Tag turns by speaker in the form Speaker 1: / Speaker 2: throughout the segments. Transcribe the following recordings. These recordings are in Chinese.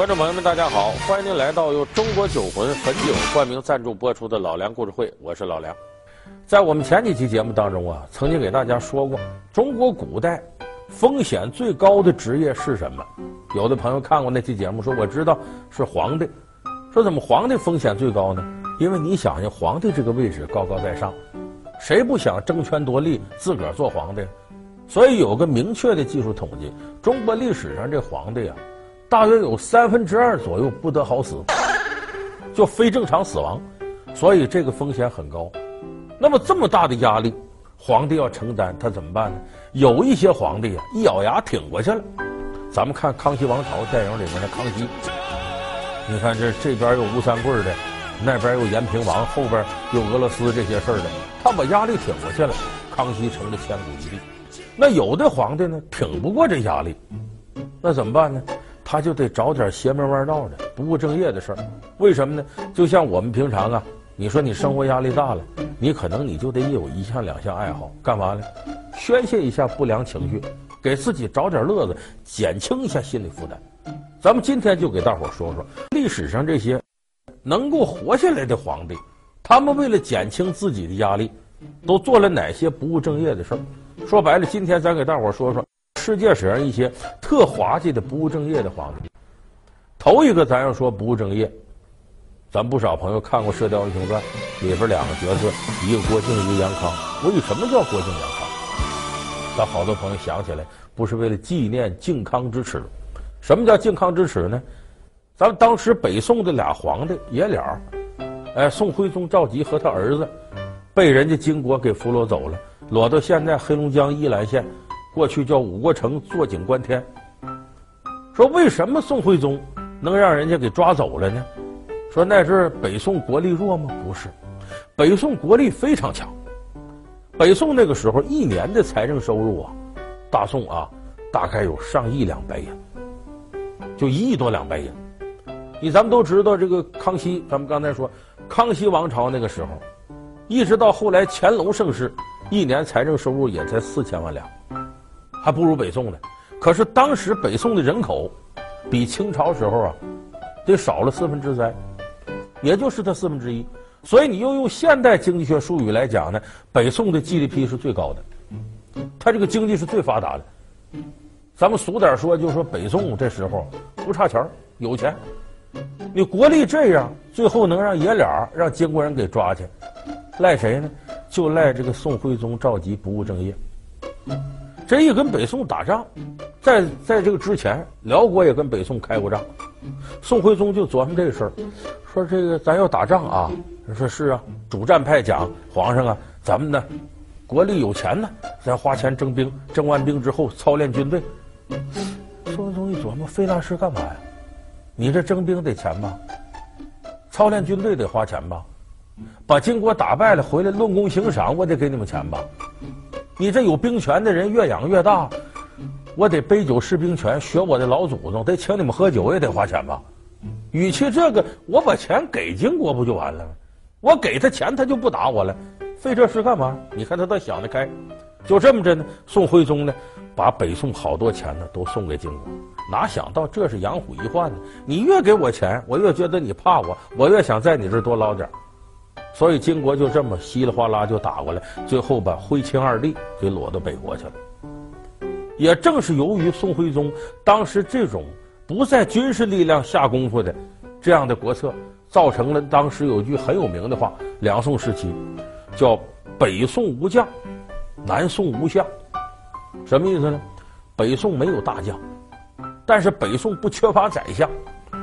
Speaker 1: 观众朋友们，大家好！欢迎您来到由中国酒魂汾酒冠名赞助播出的《老梁故事会》，我是老梁。在我们前几期节目当中啊，曾经给大家说过，中国古代风险最高的职业是什么？有的朋友看过那期节目，说我知道是皇帝。说怎么皇帝风险最高呢？因为你想想，皇帝这个位置高高在上，谁不想争权夺利，自个儿做皇帝？所以有个明确的技术统计，中国历史上这皇帝啊。大约有三分之二左右不得好死，就非正常死亡，所以这个风险很高。那么这么大的压力，皇帝要承担，他怎么办呢？有一些皇帝啊，一咬牙挺过去了。咱们看《康熙王朝》电影里面的康熙，你看这这边有吴三桂的，那边有延平王，后边有俄罗斯这些事儿的，他把压力挺过去了，康熙成了千古一帝。那有的皇帝呢，挺不过这压力，那怎么办呢？他就得找点邪门歪道的、不务正业的事儿，为什么呢？就像我们平常啊，你说你生活压力大了，你可能你就得有一项两项爱好，干嘛呢？宣泄一下不良情绪，给自己找点乐子，减轻一下心理负担。咱们今天就给大伙说说历史上这些能够活下来的皇帝，他们为了减轻自己的压力，都做了哪些不务正业的事儿？说白了，今天咱给大伙说说。世界史上一些特滑稽的不务正业的皇帝，头一个咱要说不务正业，咱不少朋友看过《射雕英雄传》，里边两个角色，一个郭靖，一个杨康。为什么叫郭靖杨康？咱好多朋友想起来，不是为了纪念靖康之耻。什么叫靖康之耻呢？咱们当时北宋的俩皇帝爷俩，哎，宋徽宗赵佶和他儿子，被人家金国给俘虏走了，掳到现在黑龙江依兰县。过去叫五国城坐井观天，说为什么宋徽宗能让人家给抓走了呢？说那是北宋国力弱吗？不是，北宋国力非常强。北宋那个时候一年的财政收入啊，大宋啊大概有上亿两白银，就一亿多两白银。你咱们都知道这个康熙，咱们刚才说康熙王朝那个时候，一直到后来乾隆盛世，一年财政收入也才四千万两。还不如北宋呢，可是当时北宋的人口比清朝时候啊得少了四分之三，也就是它四分之一。所以你又用现代经济学术语来讲呢，北宋的 GDP 是最高的，它这个经济是最发达的。咱们俗点说，就是说北宋这时候不差钱，有钱。你国力这样，最后能让爷俩让金国人给抓去，赖谁呢？就赖这个宋徽宗赵佶不务正业。这一跟北宋打仗，在在这个之前，辽国也跟北宋开过仗。宋徽宗就琢磨这个事儿，说这个咱要打仗啊，说是啊，主战派讲皇上啊，咱们呢国力有钱呢，咱花钱征兵，征完兵之后操练军队。宋徽宗一琢磨，费那事干嘛呀？你这征兵得钱吧？操练军队得花钱吧？把金国打败了回来论功行赏，我得给你们钱吧？你这有兵权的人越养越大，我得杯酒释兵权，学我的老祖宗，得请你们喝酒也得花钱吧？与其这个，我把钱给金国不就完了吗？我给他钱，他就不打我了，费这事干嘛？你看他倒想得开，就这么着呢。宋徽宗呢，把北宋好多钱呢都送给金国，哪想到这是养虎一患呢？你越给我钱，我越觉得你怕我，我越想在你这儿多捞点。所以金国就这么稀里哗啦就打过来，最后把徽钦二帝给掳到北国去了。也正是由于宋徽宗当时这种不在军事力量下功夫的这样的国策，造成了当时有句很有名的话：两宋时期叫“北宋无将，南宋无相”。什么意思呢？北宋没有大将，但是北宋不缺乏宰相。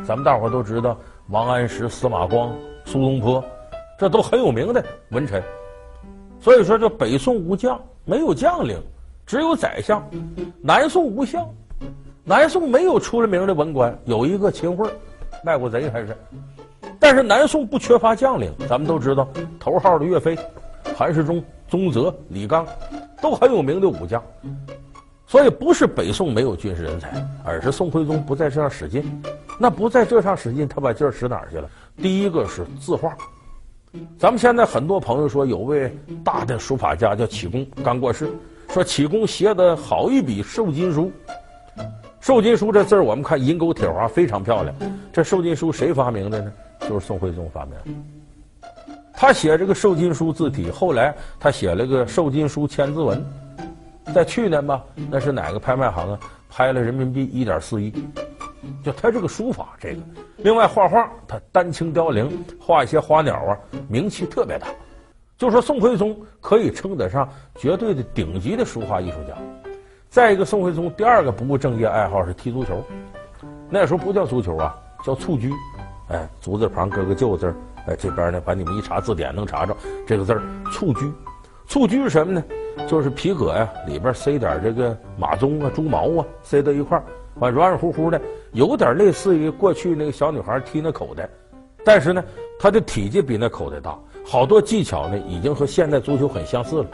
Speaker 1: 咱们大伙都知道王安石、司马光、苏东坡。这都很有名的文臣，所以说这北宋无将，没有将领，只有宰相；南宋无相，南宋没有出了名的文官，有一个秦桧，卖过贼还是。但是南宋不缺乏将领，咱们都知道头号的岳飞、韩世忠、宗泽、李刚，都很有名的武将。所以不是北宋没有军事人才，而是宋徽宗不在这上使劲。那不在这上使劲，他把劲使哪儿去了？第一个是字画。咱们现在很多朋友说，有位大的书法家叫启功，刚过世。说启功写的好一笔瘦金书，瘦金书这字儿，我们看银钩铁划，非常漂亮。这瘦金书谁发明的呢？就是宋徽宗发明的。他写这个瘦金书字体，后来他写了个瘦金书千字文，在去年吧，那是哪个拍卖行啊？拍了人民币一点四亿。就他这个书法，这个另外画画，他丹青凋零，画一些花鸟啊，名气特别大。就说宋徽宗可以称得上绝对的顶级的书画艺术家。再一个，宋徽宗第二个不务正业爱好是踢足球。那时候不叫足球啊，叫蹴鞠。哎，足字旁搁个旧字，哎，这边呢，把你们一查字典能查着这个字儿“蹴鞠”。蹴鞠是什么呢？就是皮革呀，里边塞点这个马鬃啊、猪毛啊，塞到一块儿，完软软乎乎的，有点类似于过去那个小女孩踢那口袋，但是呢，她的体积比那口袋大，好多技巧呢，已经和现代足球很相似了。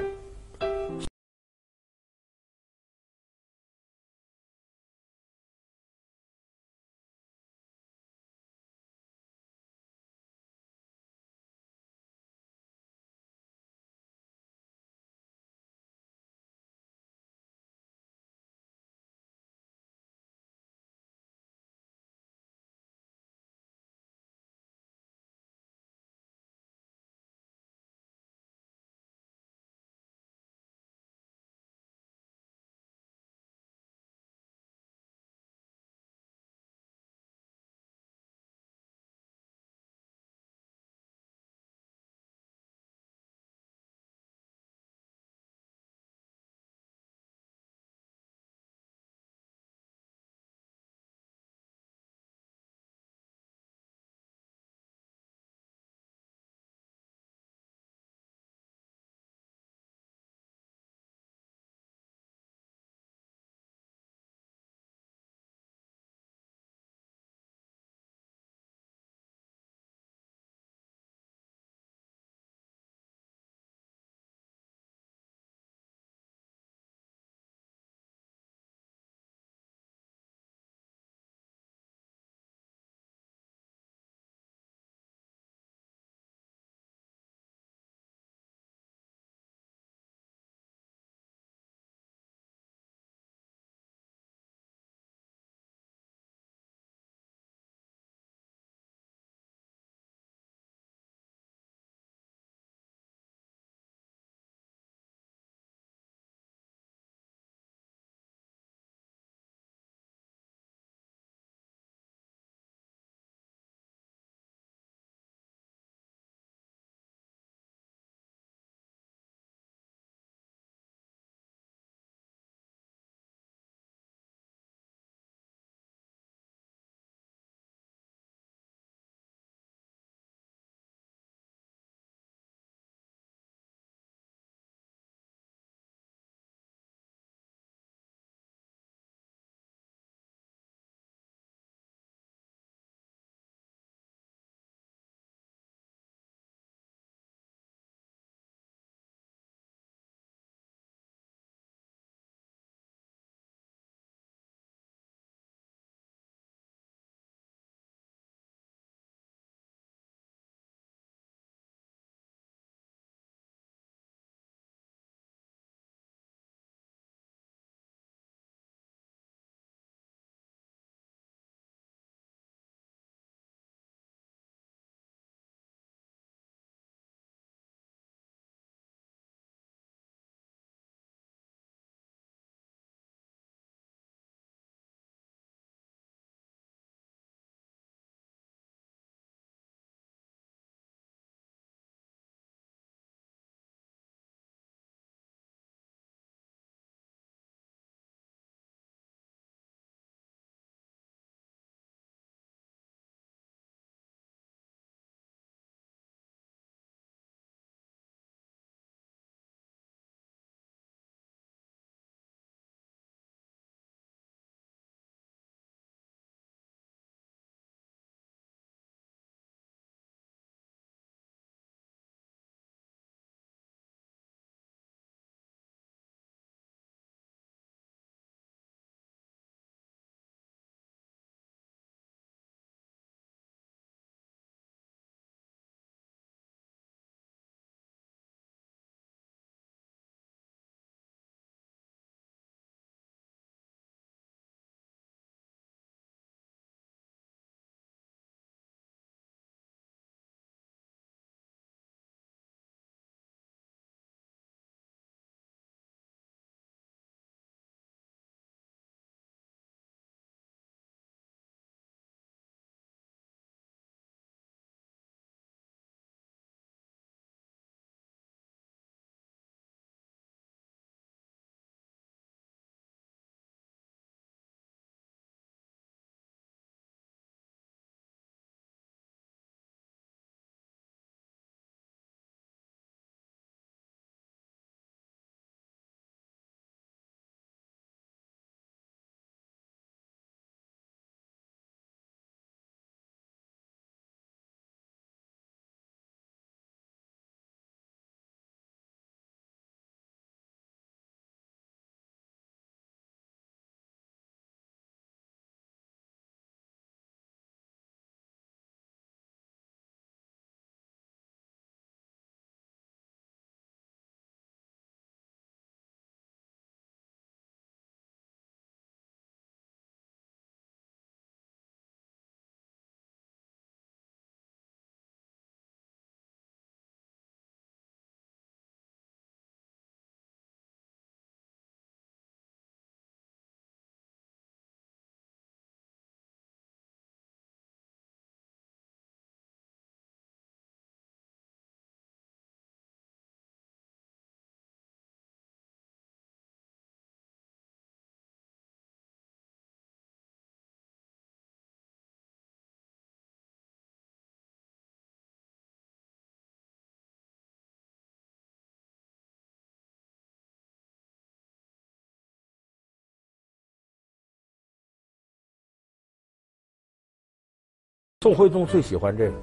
Speaker 1: 宋徽宗最喜欢这个，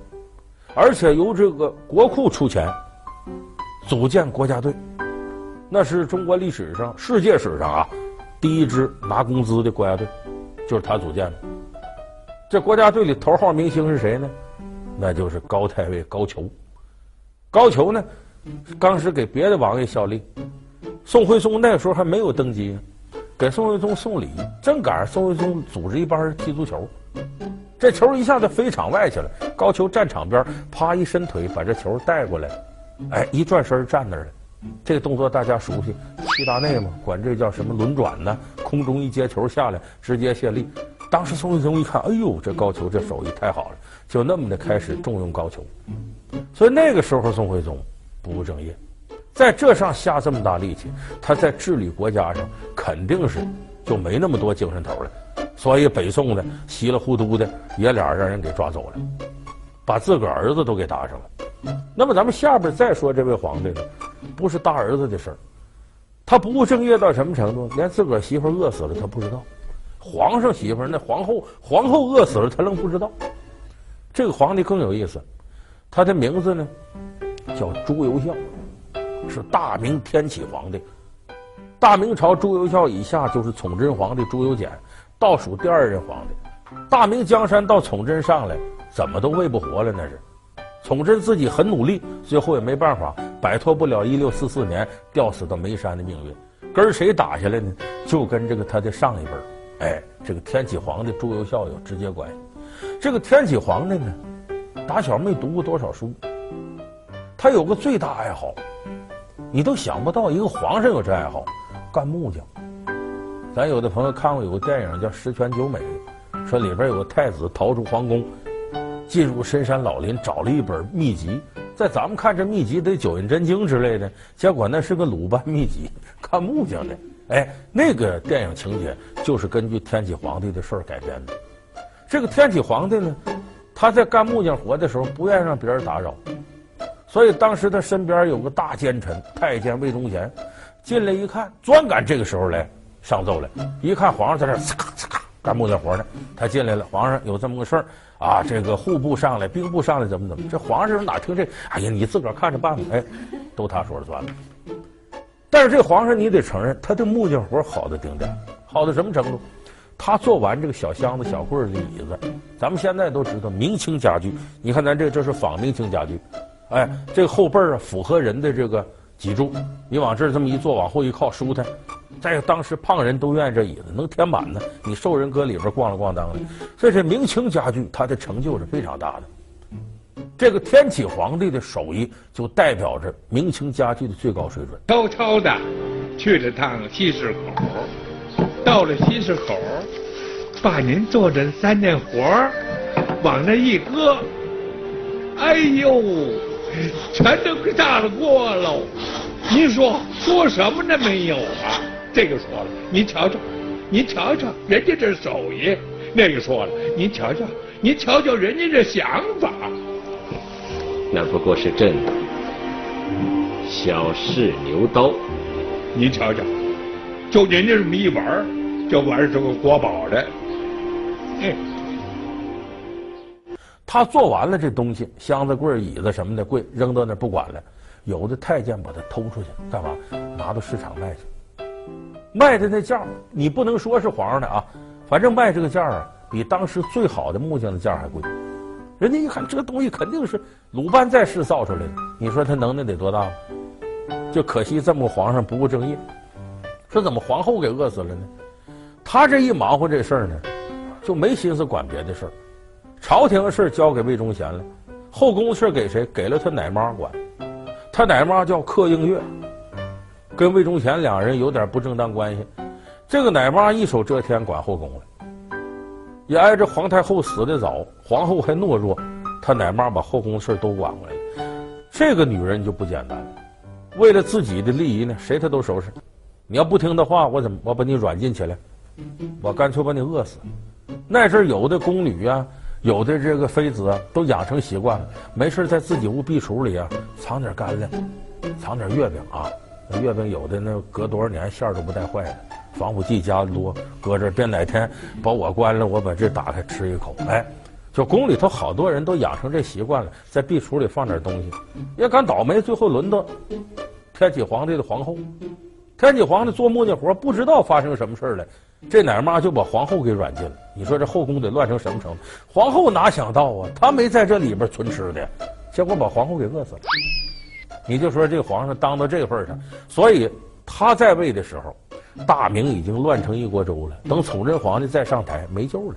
Speaker 1: 而且由这个国库出钱组建国家队，那是中国历史上、世界史上啊第一支拿工资的国家队，就是他组建的。这国家队里头号明星是谁呢？那就是高太尉高俅。高俅呢，当时给别的王爷效力，宋徽宗那时候还没有登基，给宋徽宗送礼，正赶上宋徽宗组织一帮人踢足球，这球一下子飞场外去了，高俅站场边，啪一伸腿把这球带过来，哎，一转身站那儿了。这个动作大家熟悉，齐达内嘛，管这叫什么轮转呢？空中一接球下来，直接卸力。当时宋徽宗一看，哎呦，这高俅这手艺太好了，就那么的开始重用高俅。所以那个时候宋徽宗不务正业，在这上下这么大力气，他在治理国家上肯定是就没那么多精神头了。所以北宋的稀里糊涂的爷俩让人给抓走了，把自个儿子都给搭上了。那么咱们下边再说这位皇帝呢，不是大儿子的事儿，他不务正业到什么程度？连自个儿媳妇饿死了他不知道。皇上媳妇那皇后，皇后饿死了，他愣不知道。这个皇帝更有意思，他的名字呢叫朱由校，是大明天启皇帝。大明朝朱由校以下就是崇祯皇帝朱由检，倒数第二任皇帝。大明江山到崇祯上来，怎么都喂不活了那是。崇祯自己很努力，最后也没办法摆脱不了一六四四年吊死到煤山的命运。跟谁打下来呢？就跟这个他的上一辈。哎，这个天启皇帝朱由校有直接关系。这个天启皇帝呢，打小没读过多少书，他有个最大爱好，你都想不到一个皇上有这爱好，干木匠。咱有的朋友看过有个电影叫《十全九美》，说里边有个太子逃出皇宫，进入深山老林找了一本秘籍，在咱们看这秘籍得九阴真经之类的，结果那是个鲁班秘籍，干木匠的。哎，那个电影情节就是根据天启皇帝的事儿改编的。这个天启皇帝呢，他在干木匠活的时候不愿意让别人打扰，所以当时他身边有个大奸臣太监魏忠贤进来一看，专赶这个时候来上奏来。一看皇上在这儿咔嚓咔干木匠活呢，他进来了。皇上有这么个事儿啊，这个户部上来，兵部上来，怎么怎么？这皇上哪听这？哎呀，你自个儿看着办吧。哎，都他说了算了。但是这皇上你得承认，他的木匠活好的顶点，好到什么程度？他做完这个小箱子、小柜儿的椅子，咱们现在都知道明清家具。你看咱这这是仿明清家具，哎，这个后背啊符合人的这个脊柱，你往这儿这么一坐，往后一靠舒坦。在当时胖人都愿意这椅子，能填满呢。你瘦人搁里边咣啷咣当的，所以这明清家具它的成就是非常大的。这个天启皇帝的手艺就代表着明清家具的最高水准。
Speaker 2: 悄悄的去了趟西市口，到了西市口，把您做的三件活往那一搁，哎呦，全都给炸了锅喽！您说说什么呢？没有啊？这个说了，您瞧瞧，您瞧瞧人家这手艺；那个说了，您瞧瞧，您瞧瞧人家这想法。
Speaker 3: 那不过是朕小试牛刀，
Speaker 2: 您瞧瞧，就人家这么一玩就玩意儿是个国宝来。嗯，
Speaker 1: 他做完了这东西，箱子、柜、椅子什么的，柜扔到那不管了。有的太监把它偷出去，干嘛？拿到市场卖去。卖的那价，你不能说是皇上的啊，反正卖这个价啊，比当时最好的木匠的价还贵。人家一看，这个东西肯定是鲁班在世造出来的，你说他能耐得多大？就可惜这么个皇上不务正业，说怎么皇后给饿死了呢？他这一忙活这事儿呢，就没心思管别的事儿。朝廷的事交给魏忠贤了，后宫的事给谁？给了他奶妈管。他奶妈叫客应月，跟魏忠贤两人有点不正当关系。这个奶妈一手遮天管后宫了。也挨着皇太后死的早，皇后还懦弱，她奶妈把后宫事都管过来了。这个女人就不简单了，为了自己的利益呢，谁她都收拾。你要不听她话，我怎么我把你软禁起来？我干脆把你饿死。那阵有的宫女啊，有的这个妃子啊，都养成习惯了，没事在自己屋壁橱里啊藏点干粮，藏点月饼啊。月饼有的那隔多少年馅儿都不带坏的。防腐剂加的多，搁这儿，别哪天把我关了，我把这打开吃一口。哎，就宫里头好多人都养成这习惯了，在壁橱里放点东西。也敢倒霉，最后轮到天启皇帝的皇后。天启皇帝做木匠活，不知道发生什么事了，这奶妈就把皇后给软禁了。你说这后宫得乱成什么程度？皇后哪想到啊，她没在这里边存吃的，结果把皇后给饿死了。你就说这皇上当到这份上，所以他在位的时候，大明已经乱成一锅粥了。等崇祯皇帝再上台，没救了。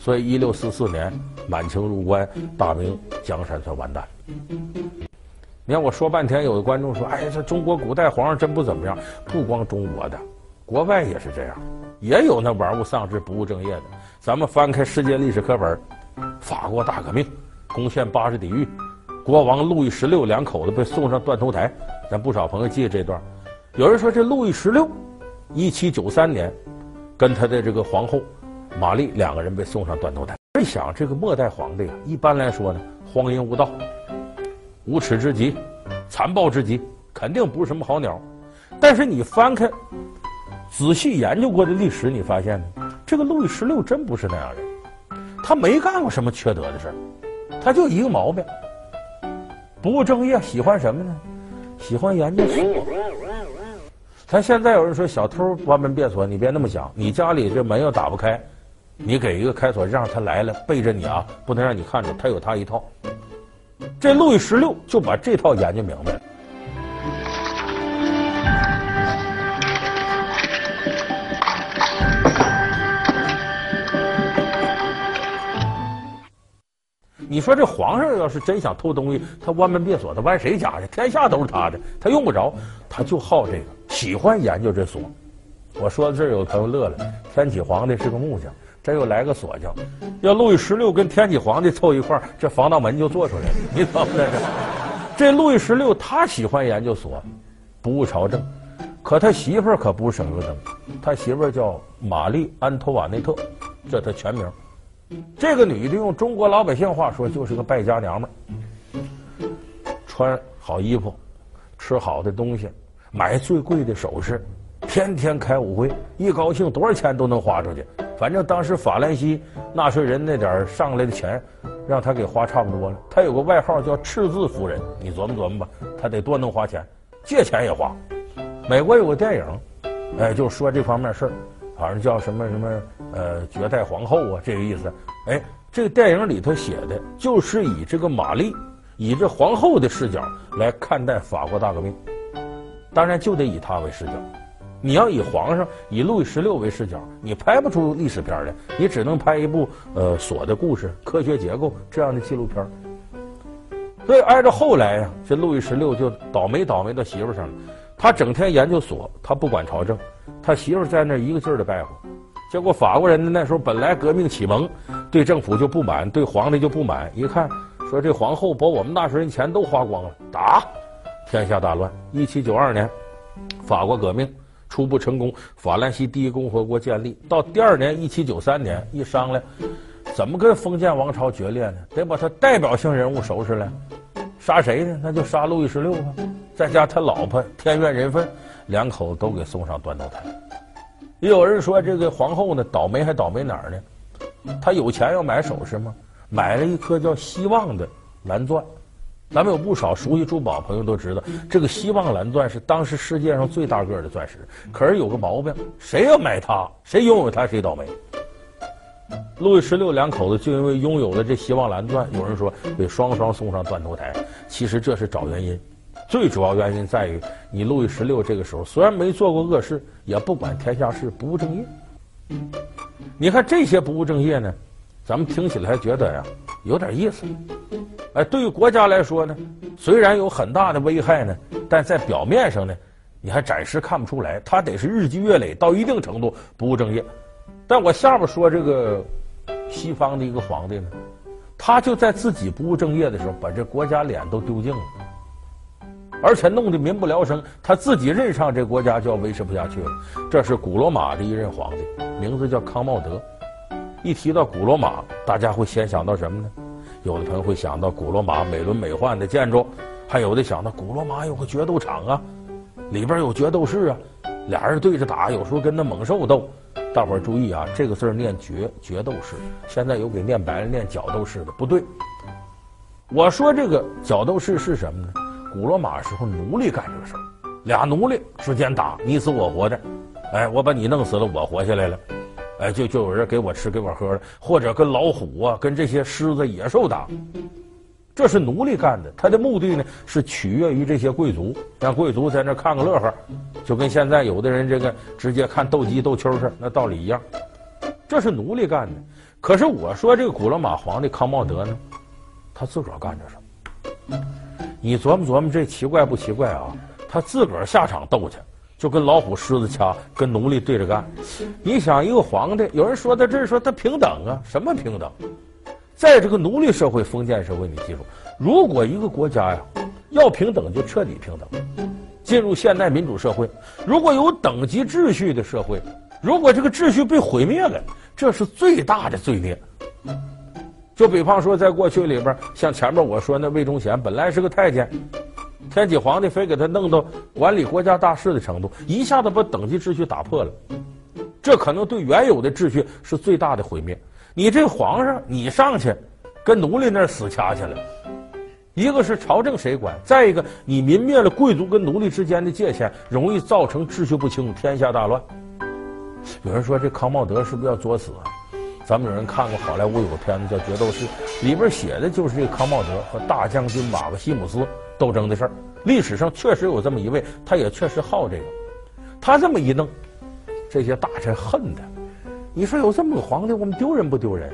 Speaker 1: 所以，一六四四年满清入关，大明江山算完蛋。你看我说半天，有的观众说：“哎，这中国古代皇上真不怎么样。”不光中国的，国外也是这样，也有那玩物丧志、不务正业的。咱们翻开世界历史课本，法国大革命，攻陷巴士底狱，国王路易十六两口子被送上断头台。咱不少朋友记得这段。有人说，这路易十六，一七九三年，跟他的这个皇后。玛丽两个人被送上断头台。一想，这个末代皇帝啊，一般来说呢，荒淫无道、无耻之极、残暴之极，肯定不是什么好鸟。但是你翻开仔细研究过的历史，你发现呢，这个路易十六真不是那样人，他没干过什么缺德的事儿，他就一个毛病，不务正业，喜欢什么呢？喜欢研究锁。他现在有人说小偷关门别锁，你别那么想，你家里这门要打不开。你给一个开锁，让他来了，背着你啊，不能让你看着，他有他一套。这路易十六就把这套研究明白了。你说这皇上要是真想偷东西，他关门别锁，他弯谁家去？天下都是他的，他用不着，他就好这个，喜欢研究这锁。我说到这儿，有朋友乐了，天启皇帝是个木匠。这又来个锁匠，要路易十六跟天启皇帝凑一块儿，这防盗门就做出来了。你怎么在这？这路易十六他喜欢研究锁，不务朝政，可他媳妇儿可不是省油灯。他媳妇儿叫玛丽安托瓦内特，这他全名。这个女的用中国老百姓话说，就是个败家娘们儿，穿好衣服，吃好的东西，买最贵的首饰，天天开舞会，一高兴多少钱都能花出去。反正当时法兰西纳税人那点上来的钱，让他给花差不多了。他有个外号叫“赤字夫人”，你琢磨琢磨吧，他得多能花钱，借钱也花。美国有个电影，哎，就说这方面事儿，反正叫什么什么呃绝代皇后啊，这个意思。哎，这个电影里头写的就是以这个玛丽，以这皇后的视角来看待法国大革命，当然就得以她为视角。你要以皇上以路易十六为视角，你拍不出历史片来，你只能拍一部呃锁的故事、科学结构这样的纪录片。所以挨着后来呀，这路易十六就倒霉倒霉到媳妇上了。他整天研究锁，他不管朝政，他媳妇在那一个劲儿的败坏。结果法国人呢，那时候本来革命启蒙，对政府就不满，对皇帝就不满。一看说这皇后把我们纳税人钱都花光了，打，天下大乱。一七九二年，法国革命。初步成功，法兰西第一共和国建立。到第二年，一七九三年，一商量，怎么跟封建王朝决裂呢？得把他代表性人物收拾了，杀谁呢？那就杀路易十六吧，再加他老婆天怨人愤，两口子都给送上断头台。也有人说，这个皇后呢，倒霉还倒霉哪儿呢？她有钱要买首饰吗？买了一颗叫希望的蓝钻。咱们有不少熟悉珠宝朋友都知道，这个希望蓝钻是当时世界上最大个的钻石。可是有个毛病，谁要买它，谁拥有它，谁倒霉。路易十六两口子就因为拥有了这希望蓝钻，有人说被双双送上断头台。其实这是找原因，最主要原因在于你路易十六这个时候虽然没做过恶事，也不管天下事，不务正业。你看这些不务正业呢，咱们听起来觉得呀有点意思。哎，对于国家来说呢，虽然有很大的危害呢，但在表面上呢，你还暂时看不出来。他得是日积月累到一定程度不务正业。但我下边说这个西方的一个皇帝呢，他就在自己不务正业的时候，把这国家脸都丢尽了，而且弄得民不聊生。他自己任上这国家就要维持不下去了。这是古罗马的一任皇帝，名字叫康茂德。一提到古罗马，大家会先想到什么呢？有的朋友会想到古罗马美轮美奂的建筑，还有的想到古罗马有个决斗场啊，里边有决斗士啊，俩人对着打，有时候跟那猛兽斗。大伙儿注意啊，这个字念决决斗士，现在有给念白了念角斗士的，不对。我说这个角斗士是什么呢？古罗马时候奴隶干这个事儿，俩奴隶之间打你死我活的，哎，我把你弄死了，我活下来了，哎，就就有人给我吃给我喝了，或者跟老虎啊，跟这些狮子野兽打。这是奴隶干的，他的目的呢是取悦于这些贵族，让贵族在那看个乐呵，就跟现在有的人这个直接看斗鸡斗蛐似的，那道理一样。这是奴隶干的。可是我说这个古罗马皇帝康茂德呢，他自个儿干着什么？你琢磨琢磨，这奇怪不奇怪啊？他自个儿下场斗去，就跟老虎、狮子掐，跟奴隶对着干。你想，一个皇帝，有人说他这是说他平等啊？什么平等？在这个奴隶社会、封建社会，你记住，如果一个国家呀要平等，就彻底平等。进入现代民主社会，如果有等级秩序的社会，如果这个秩序被毁灭了，这是最大的罪孽。就比方说，在过去里边，像前面我说那魏忠贤，本来是个太监，天启皇帝非给他弄到管理国家大事的程度，一下子把等级秩序打破了，这可能对原有的秩序是最大的毁灭。你这皇上，你上去跟奴隶那儿死掐去了，一个是朝政谁管，再一个你泯灭了贵族跟奴隶之间的界限，容易造成秩序不清，天下大乱。有人说这康茂德是不是要作死啊？咱们有人看过好莱坞有个片子叫《决斗士》，里边写的就是这个康茂德和大将军马克西姆斯斗争的事儿。历史上确实有这么一位，他也确实好这个。他这么一弄，这些大臣恨他。你说有这么个皇帝，我们丢人不丢人？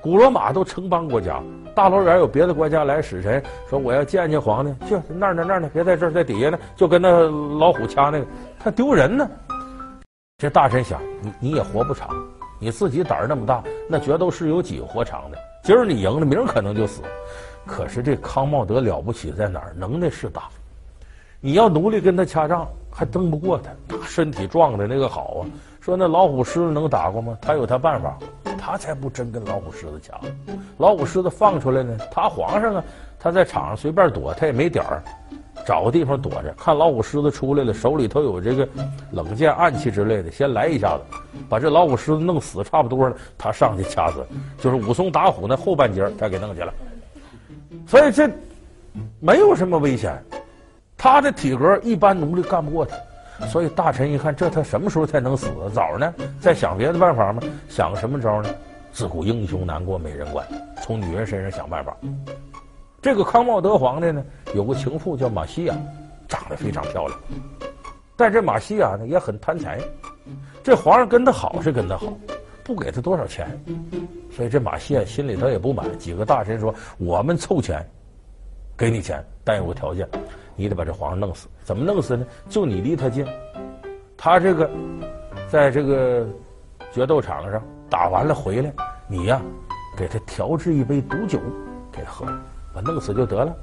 Speaker 1: 古罗马都城邦国家，大老远有别的国家来使臣，说我要见见皇帝，去那儿呢那儿呢，别在这儿，在底下呢，就跟那老虎掐那个，他丢人呢。这大臣想，你你也活不长，你自己胆儿那么大，那决斗是有几个活长的？今儿你赢了，明儿可能就死。可是这康茂德了不起在哪儿？能耐是大，你要奴隶跟他掐仗，还争不过他，他身体壮的那个好啊。说那老虎狮子能打过吗？他有他办法，他才不真跟老虎狮子掐。老虎狮子放出来呢，他皇上啊，他在场上随便躲，他也没点儿，找个地方躲着，看老虎狮子出来了，手里头有这个冷箭、暗器之类的，先来一下子，把这老虎狮子弄死差不多了，他上去掐死，就是武松打虎那后半截他给弄去了。所以这没有什么危险，他的体格一般奴隶干不过他。所以大臣一看，这他什么时候才能死？早呢？再想别的办法吗？想个什么招呢？自古英雄难过美人关，从女人身上想办法。这个康茂德皇帝呢，有个情妇叫马西亚，长得非常漂亮。但这马西亚呢也很贪财，这皇上跟他好是跟他好，不给他多少钱。所以这马西亚心里头也不满。几个大臣说：“我们凑钱，给你钱，但有个条件。”你得把这皇上弄死，怎么弄死呢？就你离他近，他这个在这个决斗场上打完了回来，你呀给他调制一杯毒酒给他喝，把弄死就得了。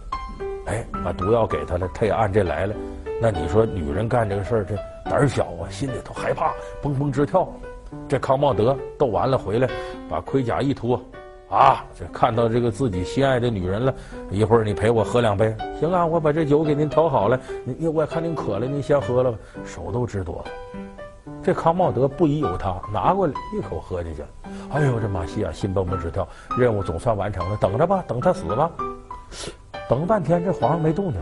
Speaker 1: 哎，把毒药给他了，他也按这来了。那你说女人干这个事儿，这胆儿小啊，心里头害怕，蹦蹦直跳。这康茂德斗完了回来，把盔甲一脱。啊，这看到这个自己心爱的女人了，一会儿你陪我喝两杯，行啊，我把这酒给您调好了，你我看您渴了，您先喝了吧，手都直哆嗦。这康茂德不疑有他，拿过来一口喝进去。哎呦，这马西亚心蹦蹦直跳，任务总算完成了，等着吧，等他死吧。等半天，这皇上没动静，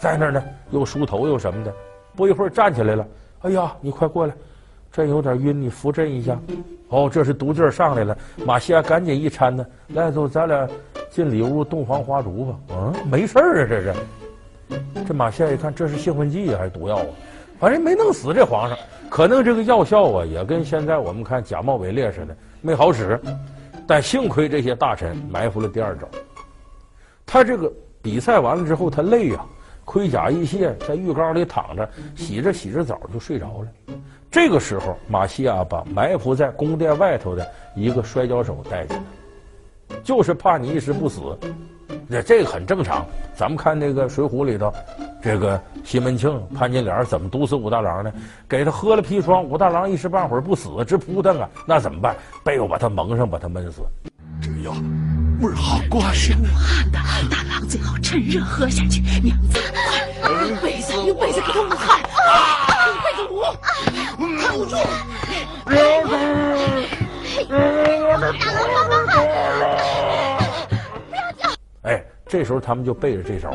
Speaker 1: 在那儿呢，又梳头又什么的，不一会儿站起来了。哎呀，你快过来。朕有点晕，你扶朕一下。哦，这是毒劲上来了。马西亚赶紧一搀呢，来走，咱俩进里屋洞房花烛吧。嗯，没事儿啊，这是。这马西亚一看，这是兴奋剂还是毒药啊？反正没弄死这皇上，可能这个药效啊，也跟现在我们看假冒伪劣似的，没好使。但幸亏这些大臣埋伏了第二招。他这个比赛完了之后，他累呀、啊，盔甲一卸，在浴缸里躺着，洗着洗着澡就睡着了。这个时候，马西亚把埋伏在宫殿外头的一个摔跤手带进来，就是怕你一时不死。这这个很正常。咱们看那个《水浒》里头，这个西门庆、潘金莲怎么毒死武大郎呢？给他喝了砒霜，武大郎一时半会儿不死，直扑腾啊！那怎么办？被我把他蒙上，把他闷死。
Speaker 4: 这药味儿好！
Speaker 5: 是武汉的，大郎最好趁热喝下去。娘子，快，用被子用被子给他武汉，一辈子武。扛不住！
Speaker 1: 这时候他们就背着这招，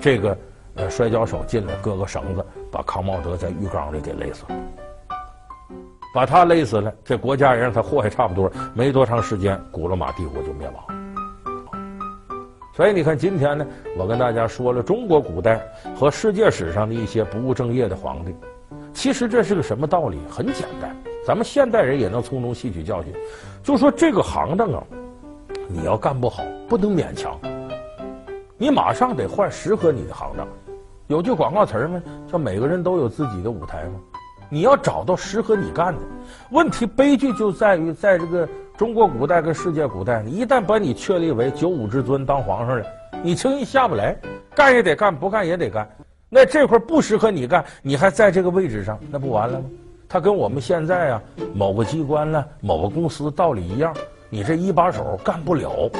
Speaker 1: 这个呃摔跤手进来，割个绳子，把康茂德在浴缸里给勒死了。把他勒死了，这国家也让他祸害差不多，没多长时间，古罗马帝国就灭亡。所以你看，今天呢，我跟大家说了中国古代和世界史上的一些不务正业的皇帝，其实这是个什么道理？很简单，咱们现代人也能从中吸取教训。就说这个行当啊，你要干不好，不能勉强，你马上得换适合你的行当。有句广告词儿吗？叫“每个人都有自己的舞台”吗？你要找到适合你干的，问题悲剧就在于，在这个中国古代跟世界古代，一旦把你确立为九五之尊当皇上了，你轻易下不来，干也得干，不干也得干。那这块儿不适合你干，你还在这个位置上，那不完了吗？他跟我们现在啊某个机关呢、某个公司道理一样，你这一把手干不了，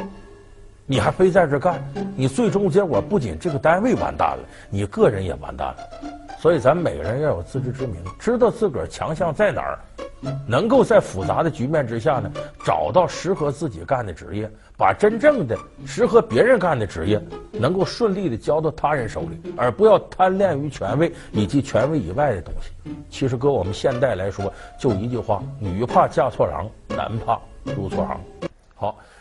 Speaker 1: 你还非在这干，你最终结果不仅这个单位完蛋了，你个人也完蛋了。所以，咱每个人要有自知之明，知道自个儿强项在哪儿，能够在复杂的局面之下呢，找到适合自己干的职业，把真正的适合别人干的职业，能够顺利的交到他人手里，而不要贪恋于权位以及权位以外的东西。其实，搁我们现代来说，就一句话：女怕嫁错郎，男怕入错行。好，